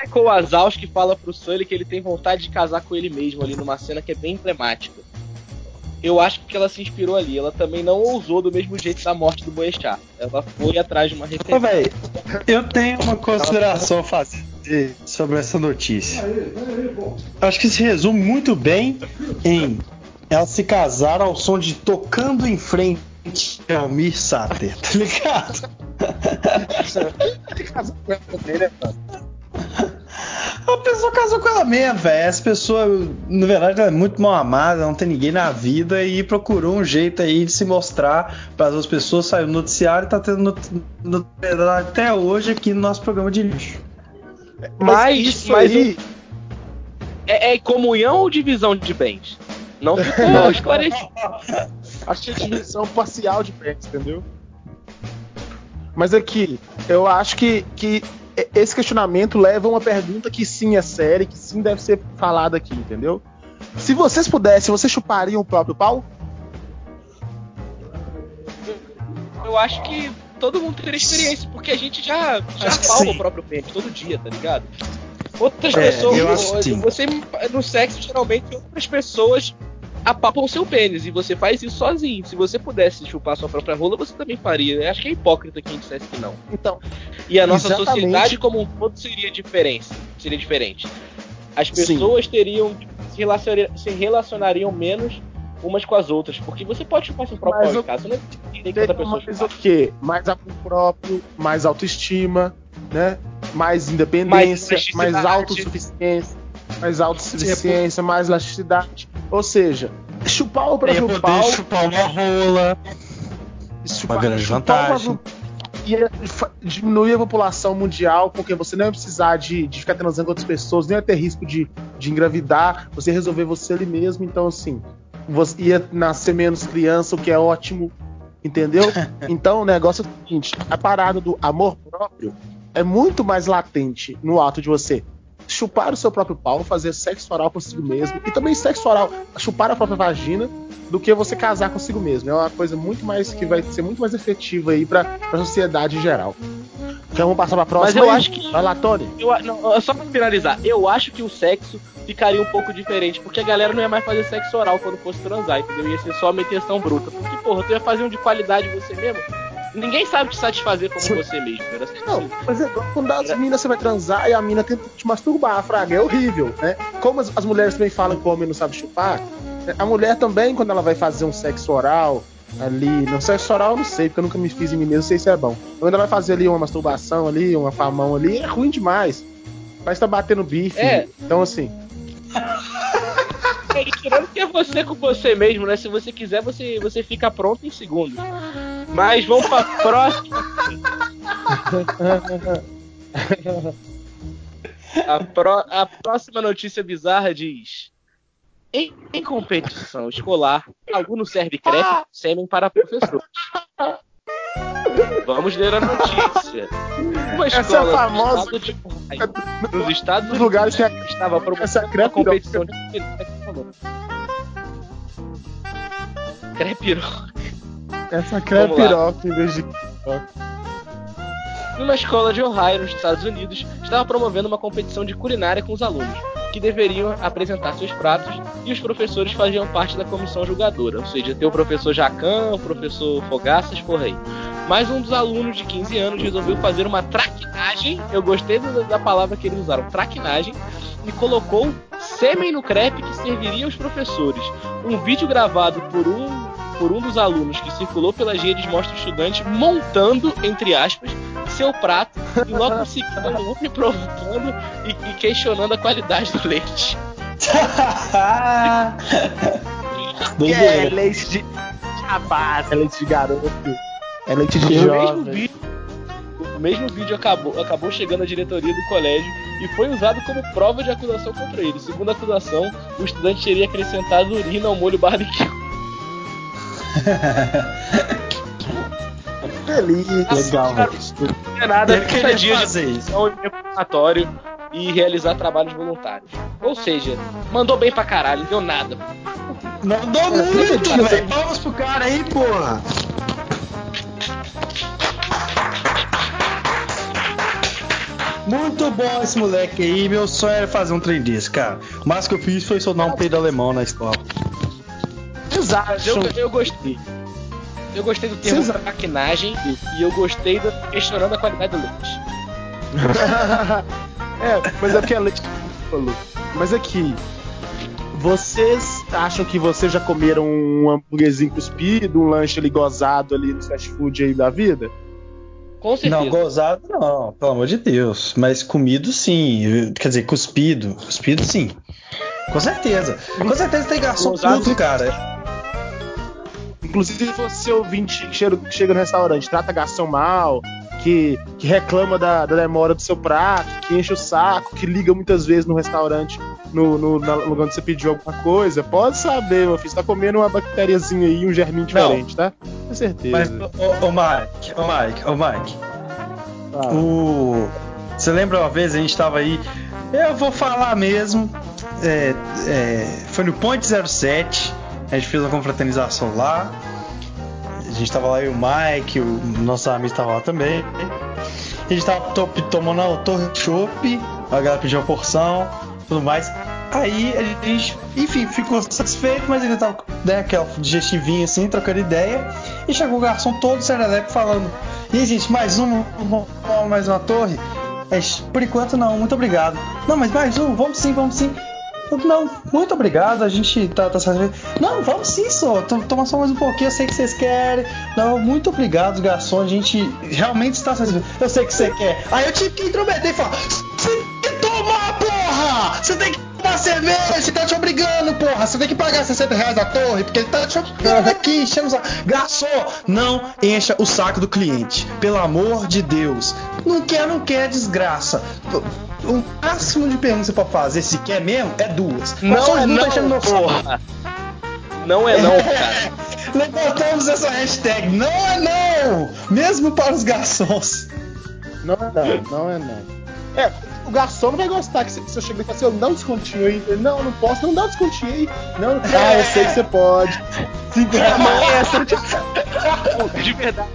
Michael Wazowski fala pro Sully que ele tem vontade de casar com ele mesmo ali numa cena que é bem emblemática. Eu acho que ela se inspirou ali. Ela também não ousou do mesmo jeito da morte do Boechat. Ela foi atrás de uma referência. eu tenho uma consideração a fazer sobre essa notícia. Acho que se resume muito bem em ela se casar ao som de Tocando em Frente Almir Sater, tá ligado? A pessoa casou com ela mesma, velho. Essa pessoa, na verdade, ela é muito mal amada, não tem ninguém na vida e procurou um jeito aí de se mostrar para as pessoas. Saiu no noticiário e tá tendo notoriedade até hoje aqui no nosso programa de lixo. Mas, mas isso mas aí. É, é, comunhão ou divisão de bens? Não ficou esclarecido. Acho que é divisão parcial de bens, entendeu? Mas aqui, eu acho que, que esse questionamento leva a uma pergunta que sim é séria, que sim deve ser falada aqui, entendeu? Se vocês pudessem, vocês chupariam o próprio pau? Eu acho que todo mundo teria experiência, porque a gente já, já palma o próprio pênis todo dia, tá ligado? Outras é, pessoas. Você no sexo, geralmente, outras pessoas apapam o seu pênis e você faz isso sozinho. Se você pudesse chupar sua própria rola, você também faria. Eu acho que é hipócrita quem dissesse que não. Então, e a nossa exatamente... sociedade como um todo seria diferente. Seria diferente. As pessoas Sim. teriam se, relacionar, se relacionariam menos umas com as outras, porque você pode chupar seu próprio pau em casa, é outra pessoa mais o quê? Mais amor próprio, mais autoestima, né? Mais independência, mais, mais autossuficiência mais autossuficiência, mais elasticidade. Ou seja, chupar o próprio poder pau. chupar uma rola. Chupar, uma grande vantagem. Ia diminuir a população mundial, porque você não ia precisar de, de ficar transando com outras pessoas, nem ia ter risco de de engravidar, você resolver você ali mesmo. Então, assim, você ia nascer menos criança, o que é ótimo, entendeu? Então, o negócio é o seguinte: a parada do amor próprio é muito mais latente no ato de você chupar o seu próprio pau, fazer sexo oral consigo mesmo, e também sexo oral, chupar a própria vagina, do que você casar consigo mesmo. É uma coisa muito mais que vai ser muito mais efetiva aí pra, pra sociedade em geral. Então vamos passar pra próxima. Mas eu aí? acho que. Vai lá, Tony. Eu, não, só pra finalizar, eu acho que o sexo ficaria um pouco diferente, porque a galera não ia mais fazer sexo oral quando fosse transar, entendeu? Ia ser só uma intenção bruta. Porque, porra, tu ia fazer um de qualidade você mesmo. Ninguém sabe te satisfazer como Sim. você mesmo. Era assim. Não, mas é quando as minas você vai transar e a mina tenta te masturbar, fraga, é horrível, né? Como as, as mulheres também falam que o homem não sabe chupar, né? a mulher também, quando ela vai fazer um sexo oral ali, no sexo oral eu não sei, porque eu nunca me fiz em mim mesmo, não sei se é bom. Quando ela vai fazer ali uma masturbação ali, uma com a mão ali, é ruim demais. Parece que tá batendo bife. É. Então, assim, É, e tirando que é você com você mesmo, né? Se você quiser, você, você fica pronto em segundos. Mas vamos pra próxima. A, pró- a próxima notícia bizarra diz: em, em competição escolar, aluno serve crepe sêmen para professor. Vamos ler a notícia. Uma Essa é escola famosa. do estado de Ohio, nos Estados Unidos lugares que estava promovendo uma crepe competição de Crepe essa crepe Vamos lá. piroca em vez de. Numa escola de Ohio, nos Estados Unidos, estava promovendo uma competição de culinária com os alunos, que deveriam apresentar seus pratos e os professores faziam parte da comissão julgadora, ou seja, tem o professor Jacan, o professor Fogaças, porra aí. Mas um dos alunos de 15 anos resolveu fazer uma traquinagem, eu gostei da da palavra que eles usaram, traquinagem, e colocou sêmen no crepe serviria aos professores. Um vídeo gravado por um por um dos alunos que circulou pelas redes mostra o estudante montando, entre aspas, seu prato e logo em seguida o homem provocando e, e questionando a qualidade do leite. É leite de rapaz, é leite de garoto, é leite de jovem. Mesmo vídeo acabou, acabou chegando à diretoria do colégio e foi usado como prova de acusação contra ele. Segundo a acusação, o estudante teria acrescentado urina ao molho barbecue. Feliz. Legal. Não é nada, Ele 30 queria dias de fazer isso. e e realizar trabalhos voluntários. Ou seja, mandou bem pra caralho, não deu nada. Mandou muito, velho. Vamos pro cara aí, porra. Muito bom esse moleque aí. Meu sonho era fazer um trem desse, cara. O mais que eu fiz foi soldar um peido alemão na escola. Mas eu, eu gostei. Eu gostei do termo Vocês- traquinagem e eu gostei do questionando a qualidade do leite. é, mas é porque é leite falou. Mas aqui, vocês acham que vocês já comeram um hambúrguerzinho cuspido, um lanche ali gozado ali no fast food aí da vida? Com certeza. Não, gozado não, pelo amor de Deus. Mas comido sim. Quer dizer, cuspido. Cuspido sim. Com certeza. Com certeza tem garçom Gozado- puto, cara. Inclusive, se você ouvinte que chega, que chega no restaurante, trata garçom mal, que, que reclama da, da demora do seu prato, que enche o saco, que liga muitas vezes no restaurante, no, no, no lugar onde você pediu alguma coisa, pode saber, meu filho, você tá comendo uma bactériazinha aí, um germinho diferente, tá? Com certeza. Mas, ô, ô Mike, ô Mike, ô Mike. Ah, O... Você lembra uma vez a gente tava aí? Eu vou falar mesmo. é, é, foi no Point 07. A gente fez uma confraternização lá. A gente tava lá e o Mike, o nosso amigo tava lá também. A gente tava to- tomando a torre chopp, a galera pediu uma porção, tudo mais. Aí a gente, enfim, ficou satisfeito, mas ele tava né, aquela digestivinha assim, trocando ideia. E chegou o garçom todo serelepe falando: E aí, gente, mais um, mais uma torre? Aí, por enquanto não, muito obrigado. Não, mas mais um, vamos sim, vamos sim. Não, muito obrigado, a gente tá, tá satisfeito. Não, vamos sim, só. to- Toma só mais um pouquinho, eu sei que vocês querem. Não, muito obrigado, garçom, a gente realmente está satisfeito. Eu sei que você quer. Aí eu tive que intrometer e falar: Você tem que tomar, porra! Você tem que tomar cerveja, ele tá te obrigando, porra. Você tem que pagar 60 reais a torre, porque ele tá te obrigando aqui, enchendo o saco. Garçom, não encha o saco do cliente. Pelo amor de Deus. Não quer, não quer, desgraça. O máximo de perguntas que você pode fazer, se quer mesmo, é duas. Não é não, não porra. Não é não, cara. Levantamos essa hashtag, não é não! Mesmo para os garçons. Não é não, não é não. É, o garçom não vai gostar que você chega e fala assim, eu não descontinho aí. Não, não posso, não dá um descontinho aí. Não, não ah, eu sei que você pode. Minha mãe é essa. De verdade.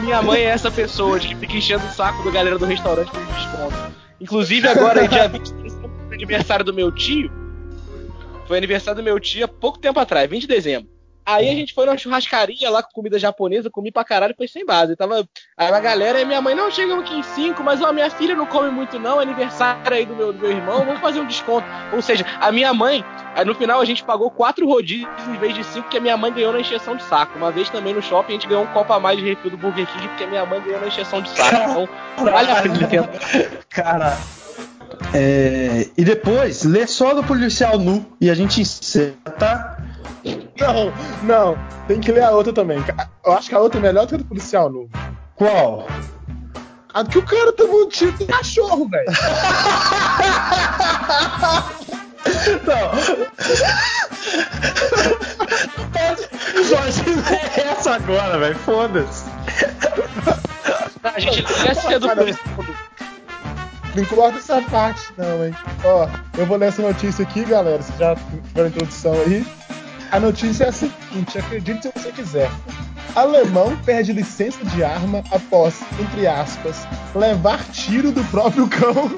Minha mãe é essa pessoa de que fica enchendo o saco da galera do restaurante por desconto. Inclusive agora, dia 23, aniversário do meu tio. Foi aniversário do meu tio há pouco tempo atrás, 20 de dezembro. Aí a gente foi numa churrascaria lá com comida japonesa, comi pra caralho foi sem base. tava aí a galera e minha mãe, não, chegamos aqui em 5, mas ó, minha filha não come muito não, é aniversário aí do meu, do meu irmão, vamos fazer um desconto. Ou seja, a minha mãe, no final a gente pagou quatro rodízios em vez de cinco, que a minha mãe ganhou na encheção de saco. Uma vez também no shopping a gente ganhou um copo a mais de refil do Burger King, porque a minha mãe ganhou na encheção de saco. Então, vale a pena. Cara, é, e depois, lê só do policial nu e a gente encerra, tá? Não, não. Tem que ler a outra também. Eu acho que a outra é melhor do que a do policial nu. Qual? A que o cara tomou um tiro do cachorro, velho. não. Jorge, é essa agora, velho. Foda-se. A gente esquece é do não corta essa parte, não, hein? Ó, eu vou ler essa notícia aqui, galera. Vocês já tiveram a introdução aí. A notícia é a seguinte: acredite se você quiser. Alemão perde licença de arma após, entre aspas, levar tiro do próprio cão.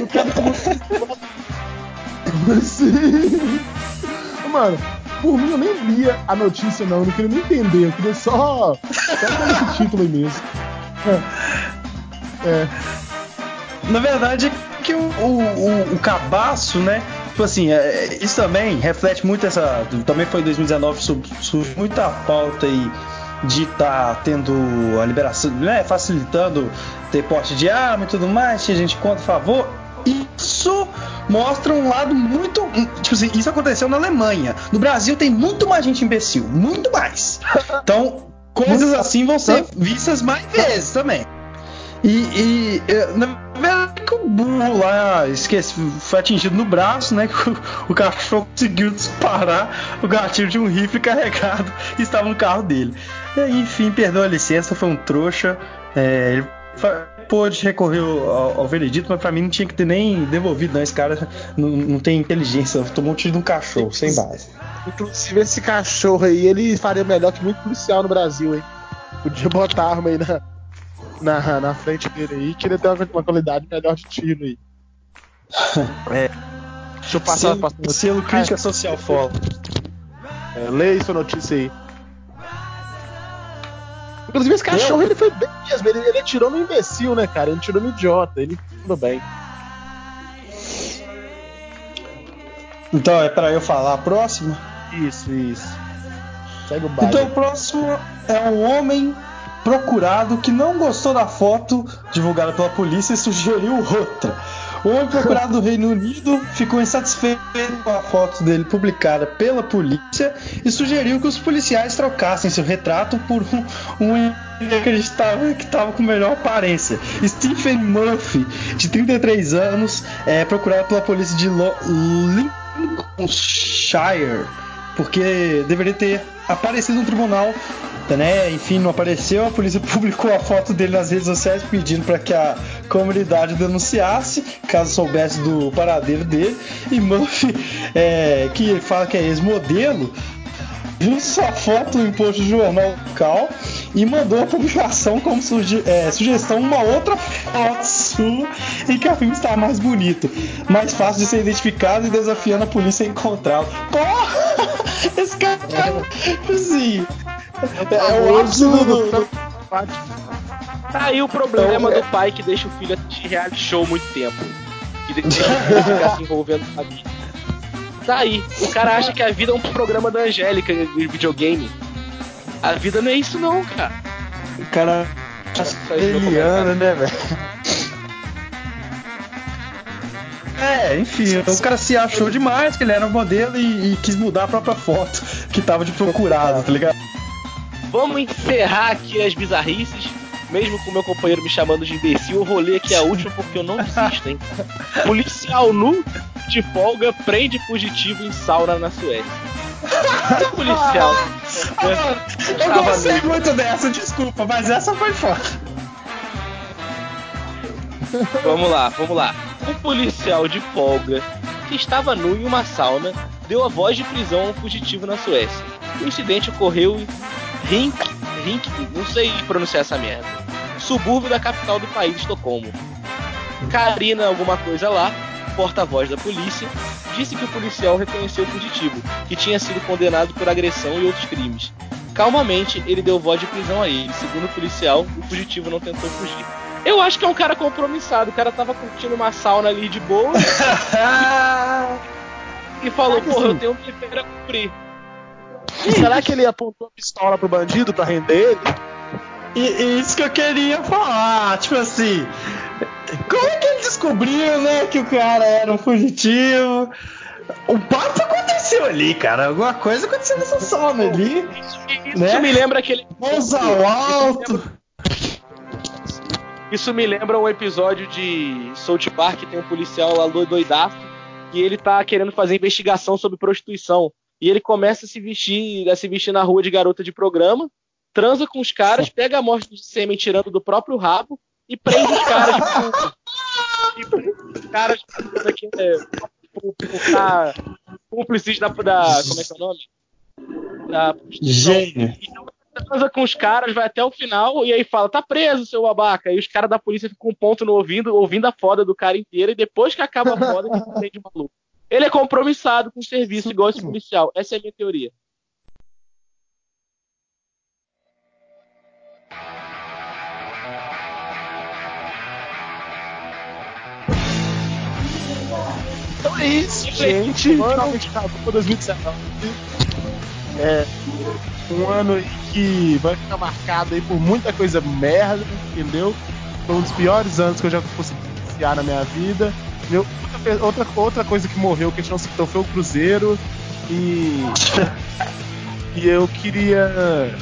o cara Sim. Mano, por mim eu nem lia a notícia, não. Eu não queria nem entender. Eu queria só. Só esse título aí mesmo. É. é. Na verdade, que o, o, o, cabaço, né? Tipo assim, é, isso também reflete muito essa. Também foi em 2019, surgiu muita pauta aí de estar tá tendo a liberação, né? Facilitando ter porte de arma e tudo mais, tinha gente contra a favor. Isso mostra um lado muito. Tipo assim, isso aconteceu na Alemanha. No Brasil tem muito mais gente imbecil. Muito mais. Então, coisas assim vão ser vistas mais vezes também. E, e na verdade que o burro lá esqueci, foi atingido no braço, né? Que o, o cachorro conseguiu disparar o gatilho de um rifle carregado e estava no carro dele. E, enfim, perdeu a licença, foi um trouxa. É, ele pôde recorrer ao, ao, veredito, mas pra mim não tinha que ter nem devolvido, não. Esse cara não, não tem inteligência, tomou um tiro de um cachorro, sem base. Inclusive, esse cachorro aí, ele faria melhor que muito policial no Brasil, hein? Podia botar arma aí na, na, na frente dele aí, que ele tem uma, uma qualidade melhor de tiro aí. É. Deixa eu passar selo, passar selo crítica social foda. É, leia sua notícia aí. Inclusive, esse cachorro ele foi bem mesmo. Ele, ele atirou no imbecil, né, cara? Ele tirou no idiota. Ele tudo bem. Então é para eu falar a próxima? Isso, isso. Segue o baile. Então o próximo é um homem procurado que não gostou da foto divulgada pela polícia e sugeriu outra. O procurado do Reino Unido ficou insatisfeito com a foto dele publicada pela polícia e sugeriu que os policiais trocassem seu retrato por um, um acreditava que estava com melhor aparência. Stephen Murphy, de 33 anos, é procurado pela polícia de Lo Lincolnshire porque deveria ter aparecido no tribunal, né? Enfim, não apareceu. A polícia publicou a foto dele nas redes sociais pedindo para que a comunidade denunciasse, caso soubesse do paradeiro dele. E Murphy, é, que fala que é ex-modelo, viu sua foto no imposto do jornal local e mandou a publicação como suge é, sugestão uma outra foto sua em que a filme está mais bonito, mais fácil de ser identificado e desafiando a polícia a encontrá-lo. Porra! Esse cara, assim, é, é o ápice do... Tá aí o problema então, do pai que deixa o filho assistir reality show muito tempo. Que deixa o filho ficar se envolvendo na vida. Tá aí. O cara acha que a vida é um programa da Angélica de videogame. A vida não é isso não, cara. O cara. Eliana, né, velho? É, enfim, o cara se achou demais que ele era um modelo e, e quis mudar a própria foto que tava de procurado, tá ligado? Vamos encerrar aqui as bizarrices. Mesmo com meu companheiro me chamando de imbecil, eu vou ler aqui a última porque eu não desisto, hein? Policial nu de folga prende fugitivo em sauna na Suécia. policial. eu gostei muito dessa, desculpa, mas essa foi foda. Vamos lá, vamos lá. Um policial de folga que estava nu em uma sauna deu a voz de prisão a um fugitivo na Suécia. O incidente ocorreu em Rink, Rink, não sei pronunciar essa merda, subúrbio da capital do país, Estocolmo. Karina, alguma coisa lá, porta-voz da polícia, disse que o policial reconheceu o fugitivo, que tinha sido condenado por agressão e outros crimes. Calmamente, ele deu voz de prisão a ele. Segundo o policial, o fugitivo não tentou fugir. Eu acho que é um cara compromissado. O cara tava curtindo uma sauna ali de boa. e falou, porra, eu tenho um dever a cumprir. Será que ele apontou a pistola pro bandido pra render ele? E, isso que eu queria falar, tipo assim, como é que ele descobriu, né, que o cara era um fugitivo? O papo aconteceu ali, cara. Alguma coisa aconteceu nessa sauna ali. Isso, isso né? me lembra aquele. Mãos ao alto. Isso me lembra um episódio de South Park que tem um policial lá doidaço e ele tá querendo fazer investigação sobre prostituição. E ele começa a se vestir, a se vestir na rua de garota de programa, transa com os caras, pega a morte de sêmen tirando do próprio rabo e prende os caras e prende os caras daqui, é, por, cúmplices da, da. Como é que é o nome? Da Gênio. Então, transa com os caras, vai até o final e aí fala, tá preso, seu babaca. E os caras da polícia ficam um ponto no ouvido, ouvindo a foda do cara inteiro, e depois que acaba a foda, ele prende maluco. Ele é compromissado com o serviço, igual esse policial. Essa é a minha teoria. Então é isso, gente. Finalmente acabou 2019. É um ano que vai ficar marcado aí por muita coisa merda, entendeu? Foi um dos piores anos que eu já consegui iniciar na minha vida. Meu, outra, outra coisa que morreu que a gente não citou foi o Cruzeiro. E. e eu queria.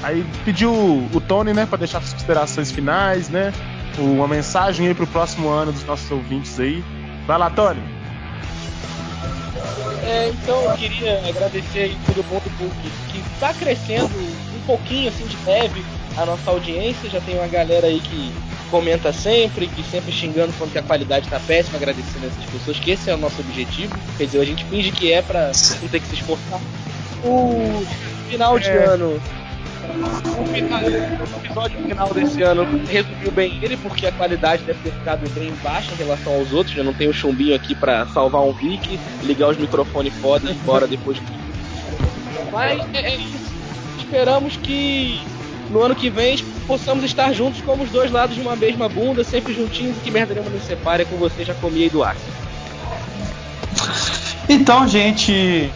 Aí pediu o Tony, né, para deixar as considerações finais, né? Uma mensagem aí pro próximo ano dos nossos ouvintes aí. Vai lá, Tony. É, então eu queria agradecer aí todo mundo que está crescendo um pouquinho assim de leve a nossa audiência. Já tem uma galera aí que comenta sempre, que sempre xingando quando a qualidade está péssima, agradecendo essas pessoas, que esse é o nosso objetivo. Quer dizer, a gente finge que é para não ter que se esforçar. O final de é. ano o, final, o episódio final desse ano resumiu bem ele, porque a qualidade deve ter ficado bem baixa em relação aos outros. Já não tem o chumbinho aqui para salvar um Vic, ligar os microfones foda e embora depois. Mas é, é isso. Esperamos que no ano que vem possamos estar juntos como os dois lados de uma mesma bunda, sempre juntinhos e que merda nenhuma nos separe com você já comia aí do ar. Então, gente,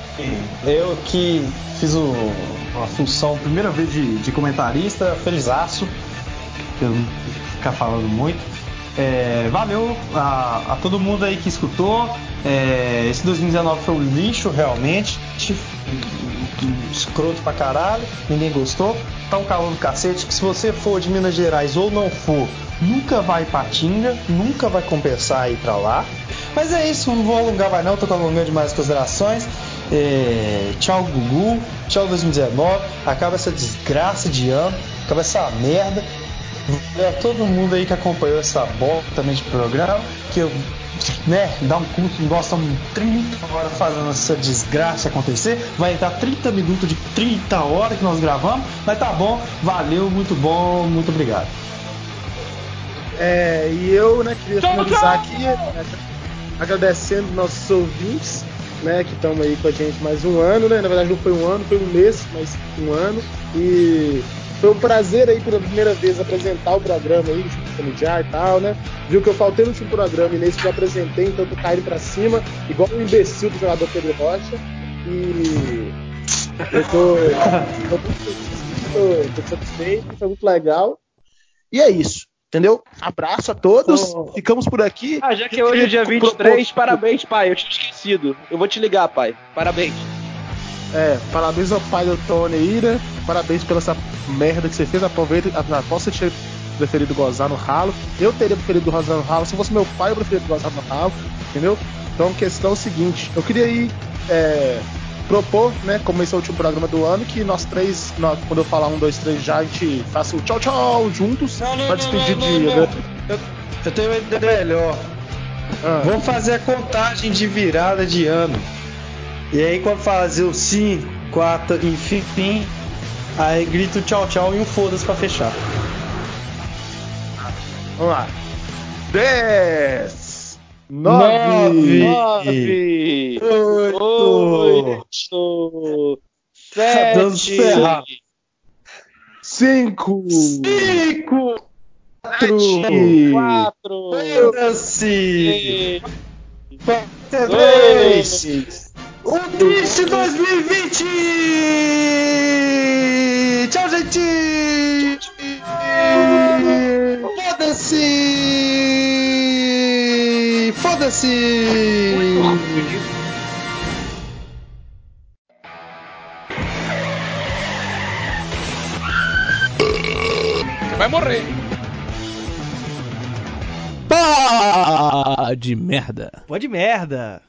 eu que fiz o, a função, primeira vez de, de comentarista, felizaço, eu ficar falando muito. É, valeu a, a, todo mundo aí que escutou. É, esse 2019 foi um lixo, realmente. Escroto pra caralho, ninguém gostou. Tá um calor do cacete. Que se você for de Minas Gerais ou não for, nunca vai pra Tinga, nunca vai compensar ir pra lá. Mas é isso, não vou alongar mais não, tô alongando demais as considerações. É, tchau Gugu, tchau 2019, acaba essa desgraça de ano, acaba essa merda. A todo mundo aí que acompanhou essa bosta também de programa, que eu né, dá um curso, nós estamos 30 horas fazendo essa desgraça acontecer. Vai entrar 30 minutos de 30 horas que nós gravamos, mas tá bom, valeu, muito bom, muito obrigado. É, e eu né, queria finalizar aqui. Né, agradecendo nossos ouvintes, né, que estão aí com a gente mais um ano, né? Na verdade não foi um ano, foi um mês, mas um ano. E foi um prazer aí pela primeira vez apresentar o programa aí, junto com o e tal, né? Viu que eu faltei no último programa e nesse eu apresentei, então eu tô caindo pra cima, igual um imbecil do jogador Pedro Rocha. E eu tô, tô, tô satisfeito, foi muito legal. E é isso. Entendeu? Abraço a todos. Oh. Ficamos por aqui. Ah, já que hoje é dia 23, parabéns, pai. Eu tinha esquecido. Eu vou te ligar, pai. Parabéns. É, parabéns ao pai do Tony Ira. Parabéns pela essa merda que você fez. Aproveita. Posso ter preferido gozar no ralo. Eu teria preferido gozar no ralo. Se fosse meu pai, eu preferia gozar no ralo. Entendeu? Então a questão é o seguinte: eu queria ir. É, propor, né, como esse é o último programa do ano, que nós três, nós, quando eu falar um, dois, três já, a gente faça o tchau, tchau juntos não, não, pra despedir não, não, de. Não, eu, eu tenho uma ideia melhor. Ah. Vamos fazer a contagem de virada de ano. E aí, quando fazer o 5, 4, enfim, aí grita o tchau, tchau e um foda-se pra fechar. Vamos lá. 10, nove, nove, oito, oito. Sete, cinco, cinco, quatro, quatro, foda-se, três, um triste 2020! Tchau, gente! Foda-se! Foda-se! Você vai morrer. Pá de merda. Pode merda.